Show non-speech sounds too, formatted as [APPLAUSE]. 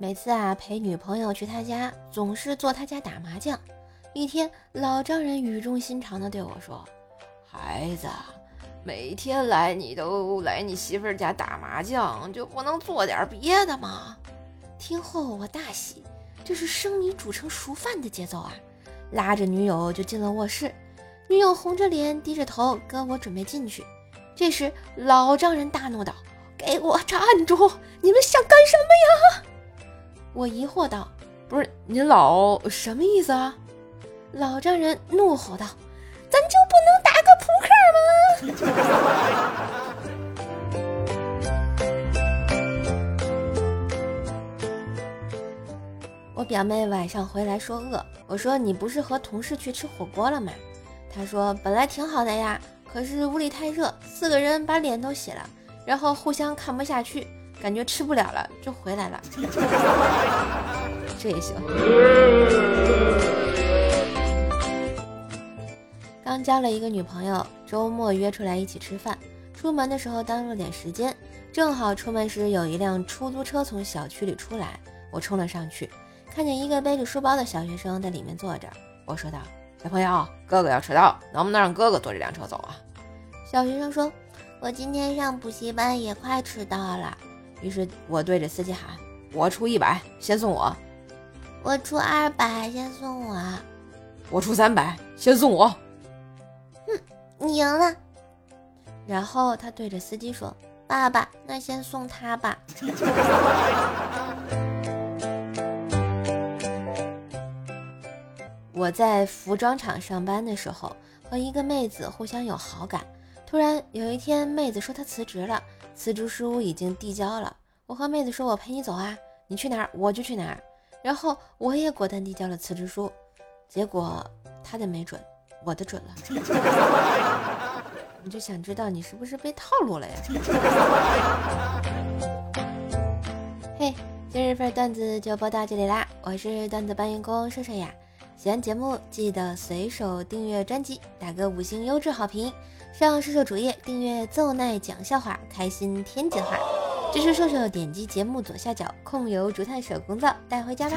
每次啊陪女朋友去他家，总是坐他家打麻将。一天，老丈人语重心长地对我说：“孩子，每天来你都来你媳妇家打麻将，就不能做点别的吗？”听后我大喜，这是生米煮成熟饭的节奏啊！拉着女友就进了卧室，女友红着脸低着头跟我准备进去。这时老丈人大怒道：“给我站住！你们想干什么呀？”我疑惑道：“不是您老什么意思啊？”老丈人怒吼道：“咱就不能打个扑克吗？” [LAUGHS] 我表妹晚上回来说饿，我说你不是和同事去吃火锅了吗？她说本来挺好的呀，可是屋里太热，四个人把脸都洗了，然后互相看不下去，感觉吃不了了就回来了。[LAUGHS] 这也行。刚交了一个女朋友，周末约出来一起吃饭，出门的时候耽误了点时间，正好出门时有一辆出租车从小区里出来，我冲了上去。看见一个背着书包的小学生在里面坐着，我说道：“小朋友，哥哥要迟到，能不能让哥哥坐这辆车走啊？”小学生说：“我今天上补习班也快迟到了。”于是我对着司机喊：“我出一百，先送我。”“我出二百，先送我。”“我出三百，先送我。”“哼，你赢了。”然后他对着司机说：“爸爸，那先送他吧。[LAUGHS] ”我在服装厂上班的时候，和一个妹子互相有好感。突然有一天，妹子说她辞职了，辞职书已经递交了。我和妹子说：“我陪你走啊，你去哪儿我就去哪儿。”然后我也果断递交了辞职书。结果她的没准，我的准了。[LAUGHS] 我就想知道你是不是被套路了呀？[LAUGHS] 嘿，今日份段子就播到这里啦！我是段子搬运工瘦瘦呀。喜欢节目记得随手订阅专辑，打个五星优质好评。上瘦瘦主页订阅奏奈讲笑话，开心天津话。支持瘦瘦点击节目左下角控油竹炭手工皂带回家吧。